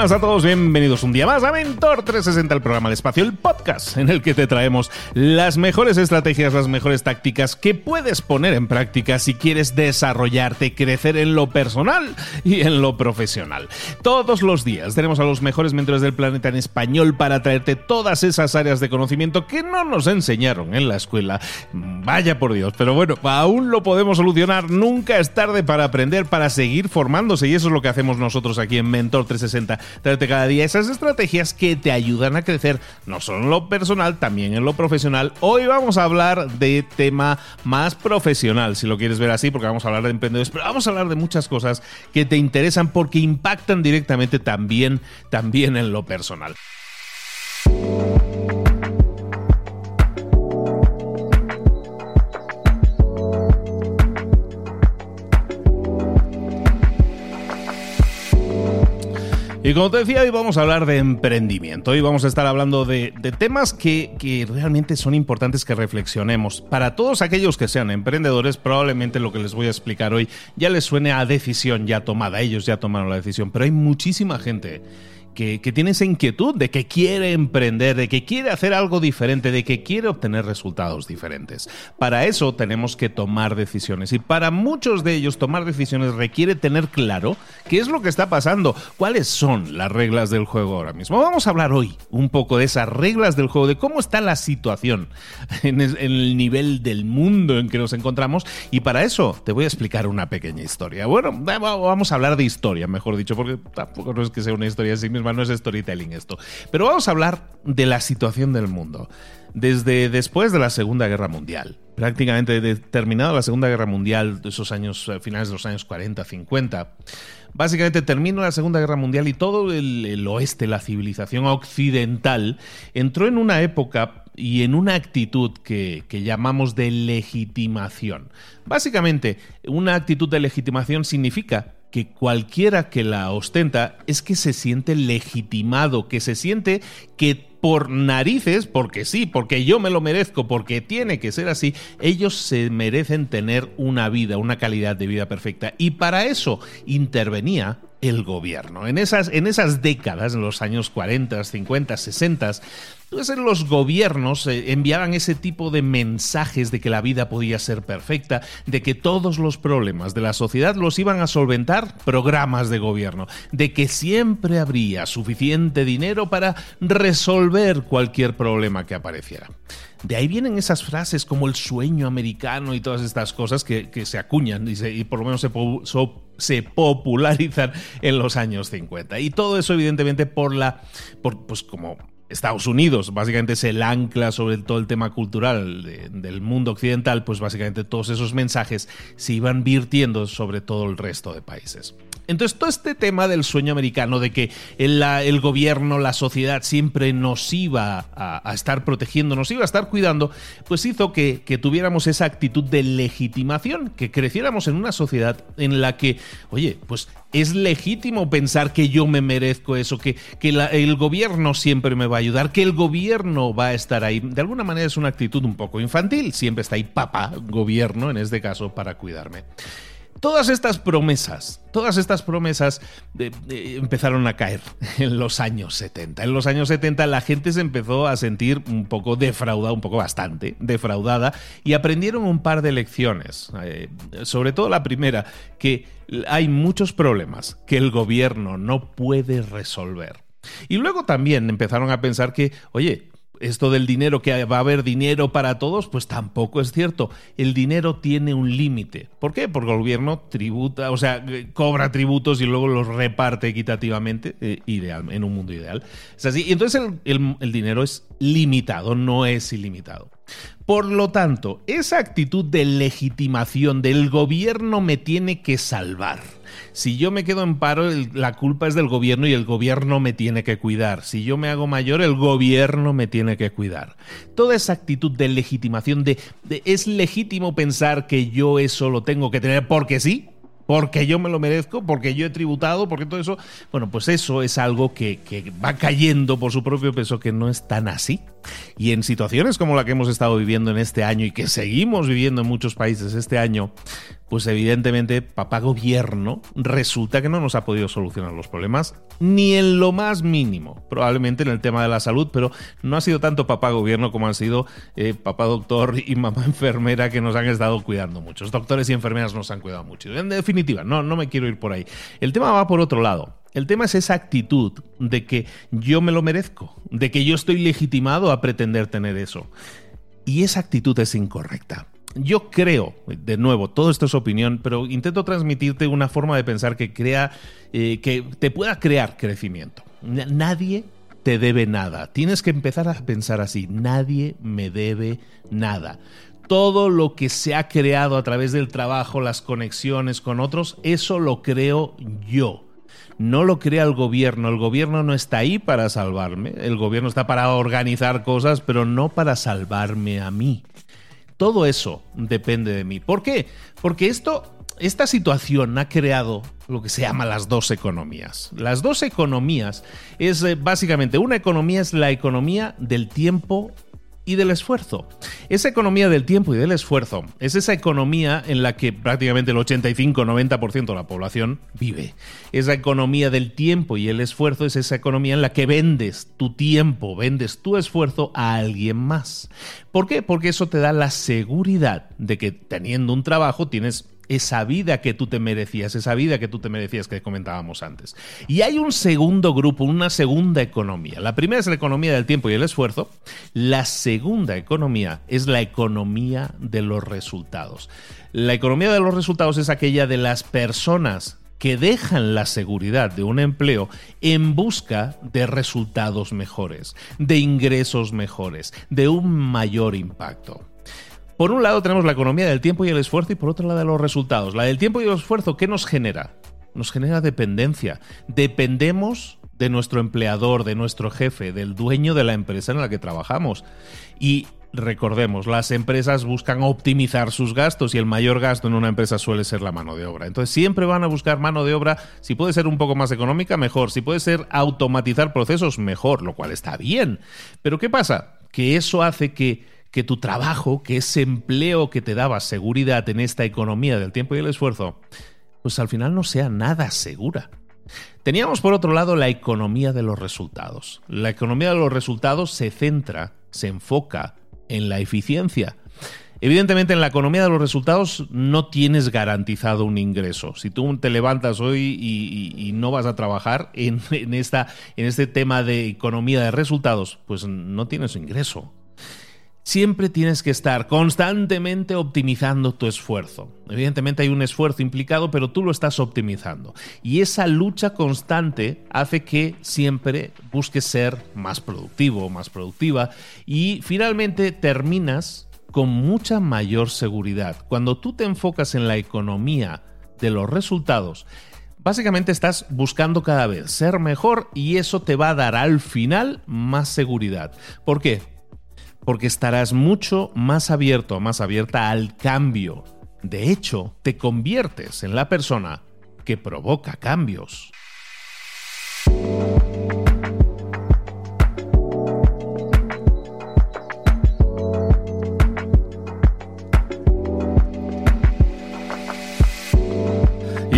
Buenas a todos, bienvenidos un día más a Mentor 360, el programa de espacio, el podcast en el que te traemos las mejores estrategias, las mejores tácticas que puedes poner en práctica si quieres desarrollarte, crecer en lo personal y en lo profesional. Todos los días tenemos a los mejores mentores del planeta en español para traerte todas esas áreas de conocimiento que no nos enseñaron en la escuela. Vaya por Dios, pero bueno, aún lo podemos solucionar, nunca es tarde para aprender, para seguir formándose y eso es lo que hacemos nosotros aquí en Mentor 360 traerte cada día esas estrategias que te ayudan a crecer, no solo en lo personal, también en lo profesional. Hoy vamos a hablar de tema más profesional, si lo quieres ver así, porque vamos a hablar de emprendedores, pero vamos a hablar de muchas cosas que te interesan porque impactan directamente también, también en lo personal. Y como te decía, hoy vamos a hablar de emprendimiento. Hoy vamos a estar hablando de, temas que, que, realmente son importantes que reflexionemos. Para todos aquellos que sean emprendedores, probablemente lo que les voy a explicar hoy ya les suene a decisión ya tomada. Ellos ya tomaron la decisión, pero hay muchísima gente que, tiene esa inquietud de que quiere emprender, de que quiere hacer algo diferente, de que quiere obtener resultados diferentes. Para eso tenemos que tomar decisiones y para muchos de ellos tomar decisiones requiere tener claro qué es lo que está pasando, cuáles son las reglas del juego ahora mismo. Vamos a hablar hoy un poco de esas reglas del juego, de cómo está la situación en el nivel del mundo en que nos encontramos y para eso te voy a explicar una pequeña historia. Bueno, vamos a hablar de historia, mejor dicho, porque tampoco es que sea una historia así no es storytelling esto. Pero vamos a hablar de la situación del mundo. Desde después de la Segunda Guerra Mundial, prácticamente terminada la Segunda Guerra Mundial, de esos años, eh, finales de los años 40, 50, básicamente terminó la Segunda Guerra Mundial y todo el, oeste, la civilización occidental, entró en una época y en una actitud que, llamamos de legitimación. Básicamente, una actitud de legitimación significa que cualquiera que la ostenta es que se siente legitimado, que se siente que por narices, porque sí, porque yo me lo merezco, porque tiene que ser así, ellos se merecen tener una vida, una calidad de vida perfecta. Y para eso intervenía el gobierno. En esas, en esas décadas, en los años 40, 50, 60, entonces los gobiernos eh, enviaban ese tipo de mensajes de que la vida podía ser perfecta, de que todos los problemas de la sociedad los iban a solventar programas de gobierno, de que siempre habría suficiente dinero para resolver cualquier problema que apareciera. De ahí vienen esas frases como el sueño americano y todas estas cosas que, se acuñan y, por lo menos se, popularizan en los años 50. Y todo eso evidentemente por la, pues como Estados Unidos básicamente es el ancla sobre todo el tema cultural del mundo occidental, pues básicamente todos esos mensajes se iban virtiendo sobre todo el resto de países. Entonces, todo este tema del sueño americano, de que el, gobierno, la sociedad siempre nos iba a, estar protegiendo, nos iba a estar cuidando, pues hizo que, tuviéramos esa actitud de legitimación, que creciéramos en una sociedad en la que, oye, pues es legítimo pensar que yo me merezco eso, que, el gobierno siempre me va a ayudar, que el gobierno va a estar ahí. De alguna manera es una actitud un poco infantil, siempre está ahí papá, gobierno en este caso, para cuidarme. Todas estas promesas, todas estas promesas empezaron a caer en los años 70. En los años 70 la gente se empezó a sentir un poco defraudada, un poco bastante defraudada, y aprendieron un par de lecciones. Eh, sobre todo la primera, que hay muchos problemas que el gobierno no puede resolver. Y luego también empezaron a pensar que, oye, esto del dinero, que va a haber dinero para todos, pues tampoco es cierto. El dinero tiene un límite. ¿Por qué? Porque el gobierno tributa, o sea, cobra tributos y luego los reparte equitativamente, eh, ideal, en un mundo ideal. Es así. Y entonces el dinero es limitado, no es ilimitado. Por lo tanto, esa actitud de legitimación del gobierno me tiene que salvar. Si yo me quedo en paro, la culpa es del gobierno y el gobierno me tiene que cuidar. Si yo me hago mayor, el gobierno me tiene que cuidar. Toda esa actitud de legitimación, de, es legítimo pensar que yo eso lo tengo que tener porque sí, porque yo me lo merezco, porque yo he tributado, porque todo eso, bueno, pues eso es algo que, que, va cayendo por su propio peso, que no es tan así. Y en situaciones como la que hemos estado viviendo en este año y que seguimos viviendo en muchos países este año, pues evidentemente papá gobierno resulta que no nos ha podido solucionar los problemas ni en lo más mínimo, probablemente en el tema de la salud, pero no ha sido tanto papá gobierno como han sido eh, papá doctor y mamá enfermera que nos han estado cuidando mucho. Los doctores y enfermeras nos han cuidado mucho. En definitiva, no, no me quiero ir por ahí. El tema va por otro lado. El tema es esa actitud de que yo me lo merezco, de que yo estoy legitimado a pretender tener eso. Y esa actitud es incorrecta. Yo creo, de nuevo, todo esto es opinión, pero intento transmitirte una forma de pensar que crea, eh, que te pueda crear crecimiento. Nadie te debe nada. Tienes que empezar a pensar así. Nadie me debe nada todo lo que se ha creado a través del trabajo, las conexiones con otros, eso lo creo yo no lo crea el gobierno. El gobierno no está ahí para salvarme. El gobierno está para organizar cosas, pero no para salvarme a mí. Todo eso depende de mí. ¿Por qué? Porque esto, esta situación ha creado lo que se llama las dos economías. Las dos economías es eh, básicamente una economía es la economía del tiempo y del esfuerzo. Esa economía del tiempo y del esfuerzo es esa economía en la que prácticamente el 85-90% de la población vive. Esa economía del tiempo y el esfuerzo es esa economía en la que vendes tu tiempo, vendes tu esfuerzo a alguien más. ¿Por qué? Porque eso te da la seguridad de que teniendo un trabajo tienes esa vida que tú te merecías, esa vida que tú te merecías que comentábamos antes. Y hay un segundo grupo, una segunda economía. La primera es la economía del tiempo y el esfuerzo. La segunda economía es la economía de los resultados. La economía de los resultados es aquella de las personas que dejan la seguridad de un empleo en busca de resultados mejores, de ingresos mejores, de un mayor impacto. Por un lado tenemos la economía del tiempo y el esfuerzo y por otro lado los resultados. La del tiempo y el esfuerzo, ¿qué nos genera? Nos genera dependencia. Dependemos de nuestro empleador, de nuestro jefe, del dueño de la empresa en la que trabajamos. Y recordemos, las empresas buscan optimizar sus gastos y el mayor gasto en una empresa suele ser la mano de obra. Entonces siempre van a buscar mano de obra, si puede ser un poco más económica, mejor, si puede ser automatizar procesos, mejor, lo cual está bien. Pero ¿qué pasa? Que eso hace que que tu trabajo, que ese empleo que te daba seguridad en esta economía del tiempo y el esfuerzo, pues al final no sea nada segura. Teníamos por otro lado la economía de los resultados. La economía de los resultados se centra, se enfoca en la eficiencia. Evidentemente en la economía de los resultados no tienes garantizado un ingreso. Si tú te levantas hoy y, no vas a trabajar en, esta, en este tema de economía de resultados, pues no tienes ingreso. Siempre tienes que estar constantemente optimizando tu esfuerzo. Evidentemente hay un esfuerzo implicado, pero tú lo estás optimizando. Y esa lucha constante hace que siempre busques ser más productivo, más productiva y finalmente terminas con mucha mayor seguridad. Cuando tú te enfocas en la economía de los resultados, básicamente estás buscando cada vez ser mejor y eso te va a dar al final más seguridad. ¿Por qué? Porque estarás mucho más abierto, más abierta al cambio. De hecho, te conviertes en la persona que provoca cambios.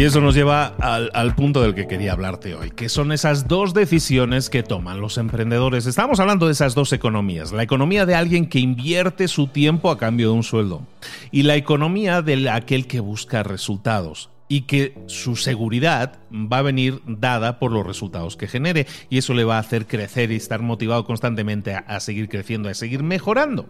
Y eso nos lleva al, punto del que quería hablarte hoy, que son esas dos decisiones que toman los emprendedores. Estamos hablando de esas dos economías. La economía de alguien que invierte su tiempo a cambio de un sueldo y la economía de aquel que busca resultados y que su seguridad va a venir dada por los resultados que genere y eso le va a hacer crecer y estar motivado constantemente a seguir creciendo, a seguir mejorando.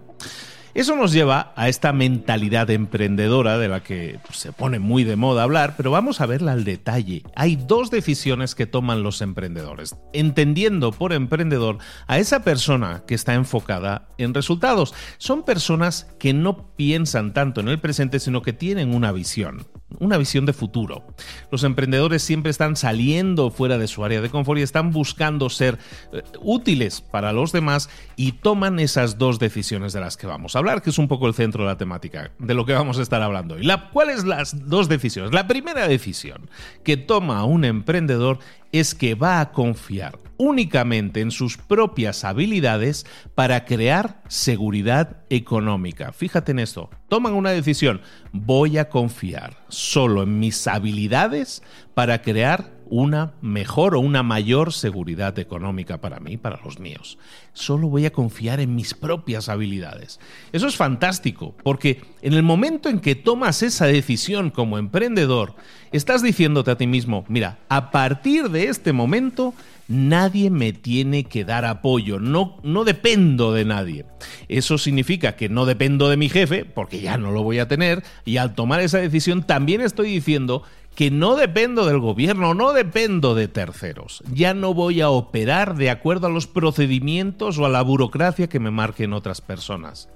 Eso nos lleva a esta mentalidad emprendedora de la que se pone muy de moda hablar, pero vamos a verla al detalle. Hay dos decisiones que toman los emprendedores, entendiendo por emprendedor a esa persona que está enfocada en resultados. Son personas que no piensan tanto en el presente, sino que tienen una visión una visión de futuro. Los emprendedores siempre están saliendo fuera de su área de confort y están buscando ser eh, útiles para los demás y toman esas dos decisiones de las que vamos a hablar, que es un poco el centro de la temática de lo que vamos a estar hablando hoy. ¿Cuáles las dos decisiones? La primera decisión que toma un emprendedor es que va a confiar únicamente en sus propias habilidades para crear seguridad económica. Fíjate en esto, toman una decisión, voy a confiar solo en mis habilidades para crear una mejor o una mayor seguridad económica para mí, para los míos. Solo voy a confiar en mis propias habilidades. Eso es fantástico, porque en el momento en que tomas esa decisión como emprendedor, estás diciéndote a ti mismo, mira, a partir de este momento, nadie me tiene que dar apoyo, no, no dependo de nadie. Eso significa que no dependo de mi jefe, porque ya no lo voy a tener, y al tomar esa decisión también estoy diciendo que no dependo del gobierno, no dependo de terceros. Ya no voy a operar de acuerdo a los procedimientos o a la burocracia que me marquen otras personas.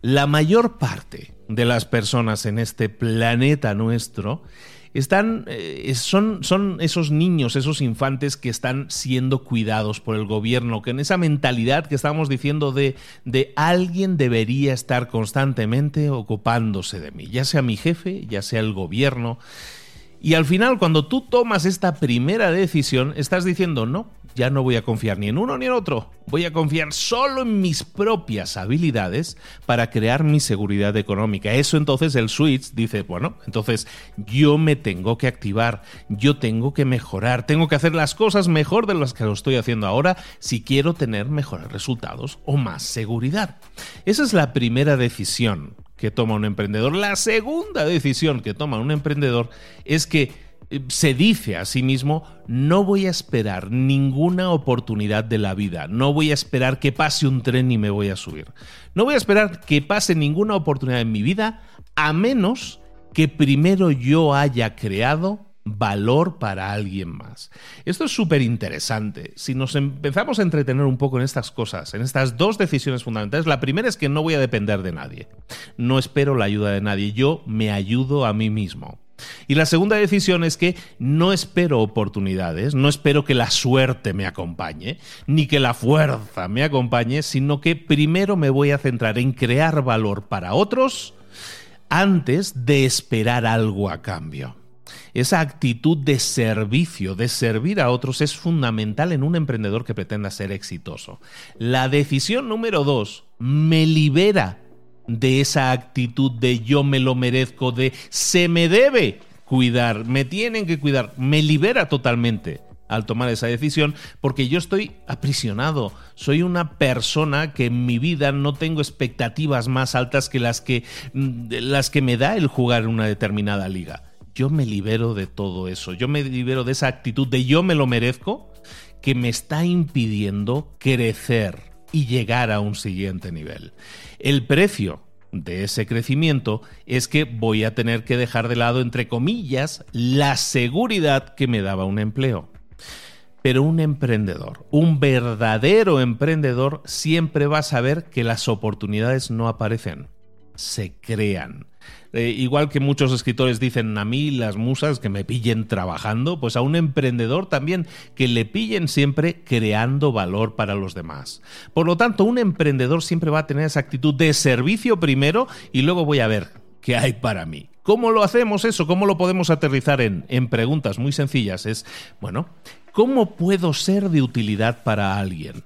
La mayor parte de las personas en este planeta nuestro están, eh, son, son esos niños, esos infantes que están siendo cuidados por el gobierno, que en esa mentalidad que estábamos diciendo de, de alguien debería estar constantemente ocupándose de mí, ya sea mi jefe, ya sea el gobierno. Y al final, cuando tú tomas esta primera decisión, estás diciendo, no, ya no voy a confiar ni en uno ni en otro. Voy a confiar solo en mis propias habilidades para crear mi seguridad económica. Eso entonces el switch dice, bueno, entonces yo me tengo que activar, yo tengo que mejorar, tengo que hacer las cosas mejor de las que lo estoy haciendo ahora si quiero tener mejores resultados o más seguridad. Esa es la primera decisión que toma un emprendedor. La segunda decisión que toma un emprendedor es que se dice a sí mismo, no voy a esperar ninguna oportunidad de la vida, no voy a esperar que pase un tren y me voy a subir, no voy a esperar que pase ninguna oportunidad en mi vida a menos que primero yo haya creado valor para alguien más. Esto es súper interesante. Si nos empezamos a entretener un poco en estas cosas, en estas dos decisiones fundamentales, la primera es que no voy a depender de nadie. No espero la ayuda de nadie. Yo me ayudo a mí mismo. Y la segunda decisión es que no espero oportunidades, no espero que la suerte me acompañe, ni que la fuerza me acompañe, sino que primero me voy a centrar en crear valor para otros antes de esperar algo a cambio. Esa actitud de servicio, de servir a otros, es fundamental en un emprendedor que pretenda ser exitoso. La decisión número dos me libera de esa actitud de yo me lo merezco, de se me debe cuidar, me tienen que cuidar, me libera totalmente al tomar esa decisión porque yo estoy aprisionado. Soy una persona que en mi vida no tengo expectativas más altas que las que, mm, las que me da el jugar en una determinada liga. Yo me libero de todo eso. Yo me libero de esa actitud de yo me lo merezco que me está impidiendo crecer y llegar a un siguiente nivel. El precio de ese crecimiento es que voy a tener que dejar de lado, entre comillas, la seguridad que me daba un empleo. Pero un emprendedor, un verdadero emprendedor, siempre va a saber que las oportunidades no aparecen, se crean. Eh, igual que muchos escritores dicen a mí las musas que me pillen trabajando, pues a un emprendedor también que le pillen siempre creando valor para los demás. Por lo tanto, un emprendedor siempre va a tener esa actitud de servicio primero y luego voy a ver qué hay para mí. ¿Cómo lo hacemos eso? ¿Cómo lo podemos aterrizar en, en preguntas muy sencillas? Es, bueno, ¿Cómo puedo ser de utilidad para alguien?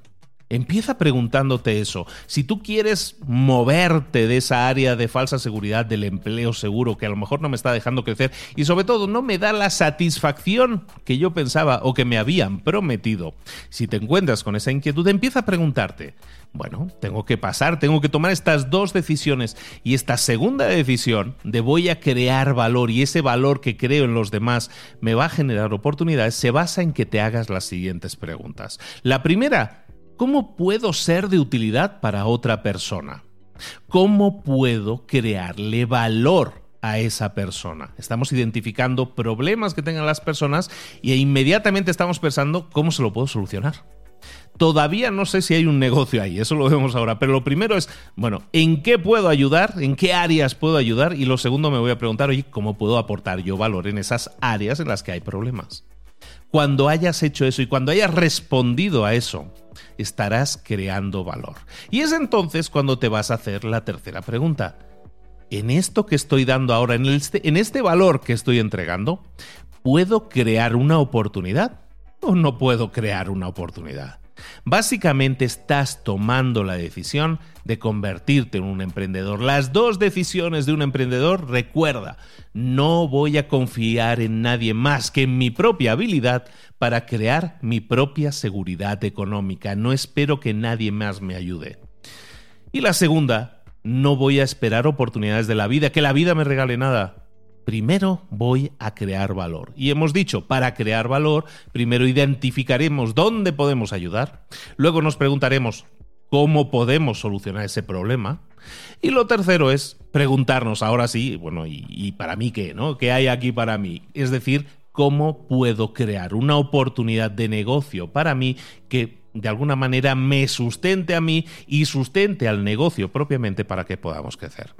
Empieza preguntándote eso. Si tú quieres moverte de esa área de falsa seguridad del empleo seguro que a lo mejor no me está dejando crecer y sobre todo no me da la satisfacción que yo pensaba o que me habían prometido, si te encuentras con esa inquietud, empieza a preguntarte, bueno, tengo que pasar, tengo que tomar estas dos decisiones y esta segunda decisión de voy a crear valor y ese valor que creo en los demás me va a generar oportunidades se basa en que te hagas las siguientes preguntas. La primera, ¿Cómo puedo ser de utilidad para otra persona? ¿Cómo puedo crearle valor a esa persona? Estamos identificando problemas que tengan las personas y inmediatamente estamos pensando cómo se lo puedo solucionar. Todavía no sé si hay un negocio ahí, eso lo vemos ahora, pero lo primero es, bueno, ¿en qué puedo ayudar? ¿En qué áreas puedo ayudar? Y lo segundo me voy a preguntar, oye, ¿cómo puedo aportar yo valor en esas áreas en las que hay problemas? Cuando hayas hecho eso y cuando hayas respondido a eso, estarás creando valor. Y es entonces cuando te vas a hacer la tercera pregunta. ¿En esto que estoy dando ahora, en este, este valor que estoy entregando, puedo crear una oportunidad o no puedo crear una oportunidad? Básicamente estás tomando la decisión de convertirte en un emprendedor. Las dos decisiones de un emprendedor, recuerda, no voy a confiar en nadie más que en mi propia habilidad para crear mi propia seguridad económica. No espero que nadie más me ayude. Y la segunda, no voy a esperar oportunidades de la vida, que la vida me regale nada primero voy a crear valor. Y hemos dicho, para crear valor, primero identificaremos dónde podemos ayudar, luego nos preguntaremos cómo podemos solucionar ese problema. Y lo tercero es preguntarnos, ahora sí, bueno, ¿y, para mí qué? ¿no? ¿Qué hay aquí para mí? Es decir, ¿cómo puedo crear una oportunidad de negocio para mí que de alguna manera me sustente a mí y sustente al negocio propiamente para que podamos crecer?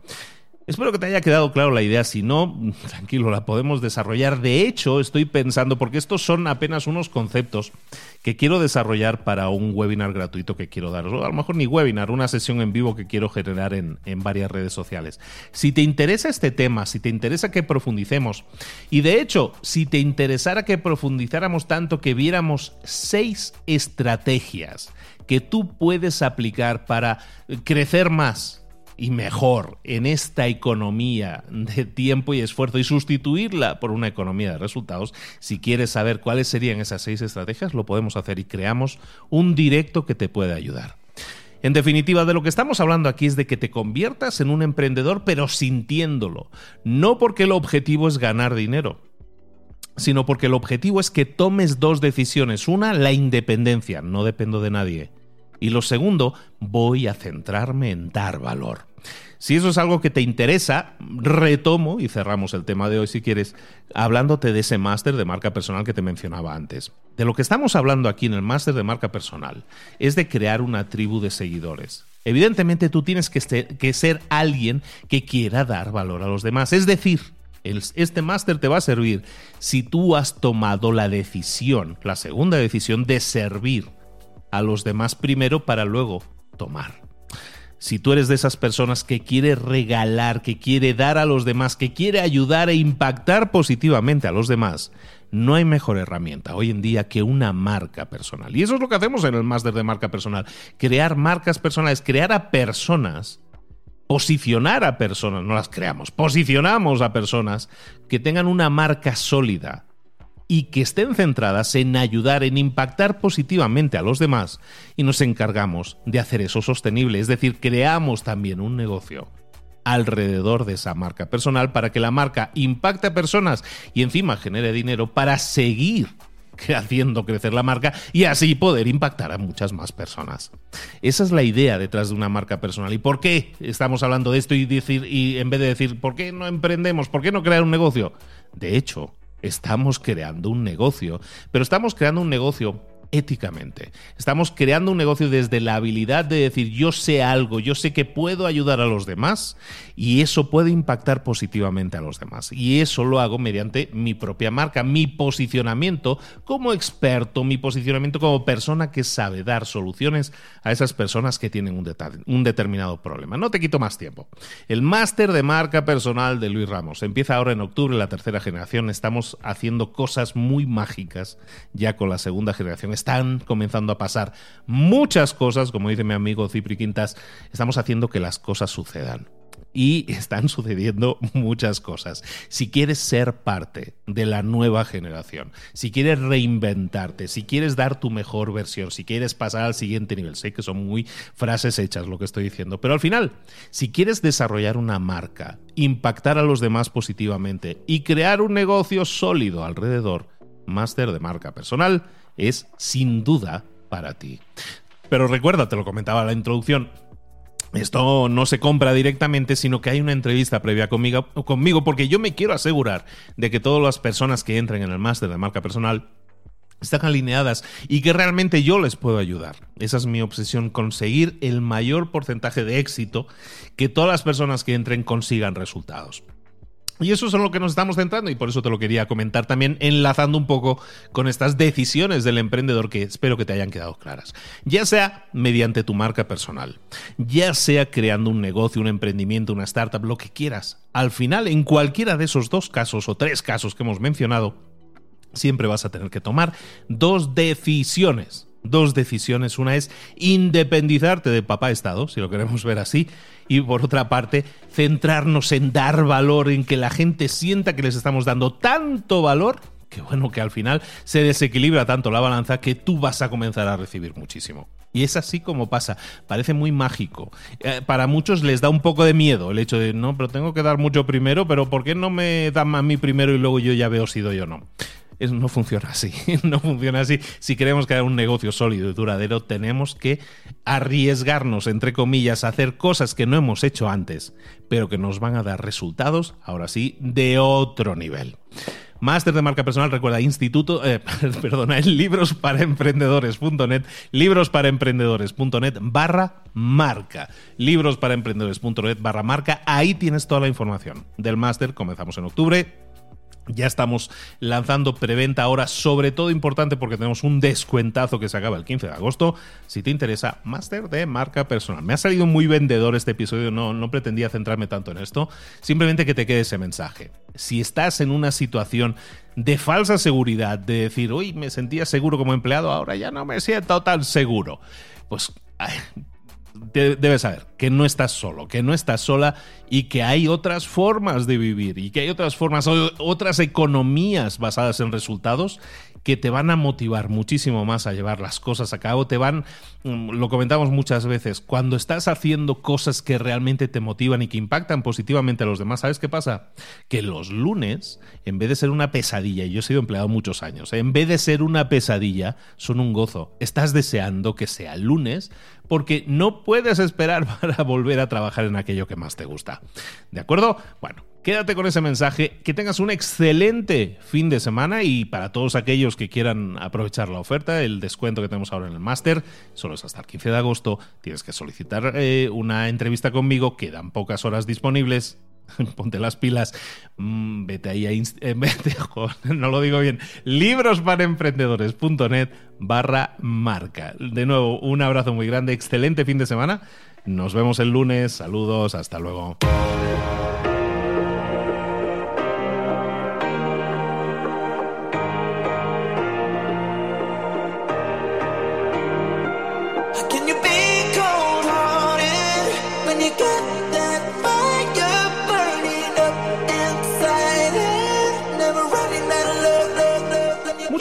Espero que te haya quedado claro la idea. Si no, tranquilo, la podemos desarrollar. De hecho, estoy pensando, porque estos son apenas unos conceptos que quiero desarrollar para un webinar gratuito que quiero daros. O a lo mejor ni webinar, una sesión en vivo que quiero generar en, en varias redes sociales. Si te interesa este tema, si te interesa que profundicemos, y de hecho, si te interesara que profundizáramos tanto que viéramos seis estrategias que tú puedes aplicar para crecer más y mejor en esta economía de tiempo y esfuerzo y sustituirla por una economía de resultados, si quieres saber cuáles serían esas seis estrategias, lo podemos hacer y creamos un directo que te puede ayudar. En definitiva, de lo que estamos hablando aquí es de que te conviertas en un emprendedor pero sintiéndolo, no porque el objetivo es ganar dinero, sino porque el objetivo es que tomes dos decisiones. Una, la independencia, no dependo de nadie. Y lo segundo, voy a centrarme en dar valor. Si eso es algo que te interesa, retomo y cerramos el tema de hoy si quieres, hablándote de ese máster de marca personal que te mencionaba antes. De lo que estamos hablando aquí en el máster de marca personal es de crear una tribu de seguidores. Evidentemente tú tienes que ser, que ser alguien que quiera dar valor a los demás. Es decir, este máster te va a servir si tú has tomado la decisión, la segunda decisión de servir a los demás primero para luego tomar. Si tú eres de esas personas que quiere regalar, que quiere dar a los demás, que quiere ayudar e impactar positivamente a los demás, no hay mejor herramienta hoy en día que una marca personal. Y eso es lo que hacemos en el máster de marca personal. Crear marcas personales, crear a personas posicionar a personas, no las creamos, posicionamos a personas que tengan una marca sólida y que estén centradas en ayudar, en impactar positivamente a los demás y nos encargamos de hacer eso sostenible, es decir, creamos también un negocio alrededor de esa marca personal para que la marca impacte a personas y encima genere dinero para seguir haciendo crecer la marca y así poder impactar a muchas más personas. Esa es la idea detrás de una marca personal. ¿Y por qué estamos hablando de esto y decir y en vez de decir por qué no emprendemos, por qué no crear un negocio? De hecho, estamos creando un negocio, pero estamos creando un negocio éticamente. Estamos creando un negocio desde la habilidad de decir yo sé algo, yo sé que puedo ayudar a los demás y eso puede impactar positivamente a los demás. Y eso lo hago mediante mi propia marca, mi posicionamiento como experto, mi posicionamiento como persona que sabe dar soluciones a esas personas que tienen un, determinado problema. No te quito más tiempo. El máster de marca personal de Luis Ramos empieza ahora en octubre, la tercera generación. Estamos haciendo cosas muy mágicas ya con la segunda generación están comenzando a pasar muchas cosas, como dice mi amigo Cipri Quintas, estamos haciendo que las cosas sucedan. Y están sucediendo muchas cosas. Si quieres ser parte de la nueva generación, si quieres reinventarte, si quieres dar tu mejor versión, si quieres pasar al siguiente nivel, sé que son muy frases hechas lo que estoy diciendo, pero al final, si quieres desarrollar una marca, impactar a los demás positivamente y crear un negocio sólido alrededor, máster de marca personal, es sin duda para ti. Pero recuerda, te lo comentaba en la introducción, esto no se compra directamente, sino que hay una entrevista previa conmigo, conmigo, porque yo me quiero asegurar de que todas las personas que entren en el máster de marca personal están alineadas y que realmente yo les puedo ayudar. Esa es mi obsesión, conseguir el mayor porcentaje de éxito, que todas las personas que entren consigan resultados. Y eso es en lo que nos estamos centrando y por eso te lo quería comentar también, enlazando un poco con estas decisiones del emprendedor que espero que te hayan quedado claras. Ya sea mediante tu marca personal, ya sea creando un negocio, un emprendimiento, una startup, lo que quieras. Al final, en cualquiera de esos dos casos o tres casos que hemos mencionado, siempre vas a tener que tomar dos decisiones dos decisiones. Una es independizarte de papá Estado, si lo queremos ver así, y por otra parte, centrarnos en dar valor, en que la gente sienta que les estamos dando tanto valor que bueno, que al final se desequilibra tanto la balanza que tú vas a comenzar a recibir muchísimo. Y es así como pasa. Parece muy mágico. Eh, para muchos les da un poco de miedo el hecho de, no, pero tengo que dar mucho primero, pero ¿por qué no me dan a mí primero y luego yo ya veo si doy o no? No funciona así. No funciona así. Si queremos crear un negocio sólido y duradero, tenemos que arriesgarnos, entre comillas, a hacer cosas que no hemos hecho antes, pero que nos van a dar resultados, ahora sí, de otro nivel. Máster de marca personal, recuerda, instituto, eh, perdona, en librosparaemprendedores.net, librosparaemprendedores.net barra marca, librosparaemprendedores.net barra marca, ahí tienes toda la información del máster, comenzamos en octubre, ya estamos lanzando preventa ahora, sobre todo importante porque tenemos un descuentazo que se acaba el 15 de agosto. Si te interesa, máster de marca personal. Me ha salido muy vendedor este episodio, no, no pretendía centrarme tanto en esto. Simplemente que te quede ese mensaje. Si estás en una situación de falsa seguridad, de decir, uy, me sentía seguro como empleado, ahora ya no me siento tan seguro, pues debes saber que no estás solo, que no estás sola y que hay otras formas de vivir y que hay otras formas, otras economías basadas en resultados que te van a motivar muchísimo más a llevar las cosas a cabo, te van, mm, lo comentamos muchas veces, cuando estás haciendo cosas que realmente te motivan y que impactan positivamente a los demás, ¿sabes qué pasa? Que los lunes, en vez de ser una pesadilla, y yo he sido empleado muchos años, en vez de ser una pesadilla, son un gozo. Estás deseando que sea lunes porque no puedes esperar para volver a trabajar en aquello que más te gusta. ¿De acuerdo? Bueno, Quédate con ese mensaje, que tengas un excelente fin de semana y para todos aquellos que quieran aprovechar la oferta, el descuento que tenemos ahora en el máster, solo es hasta el 15 de agosto, tienes que solicitar eh, una entrevista conmigo, quedan pocas horas disponibles, ponte las pilas, mm, vete ahí a eh, no lo digo bien, librosparaemprendedores.net barra marca. De nuevo, un abrazo muy grande, excelente fin de semana, nos vemos el lunes, saludos, hasta luego.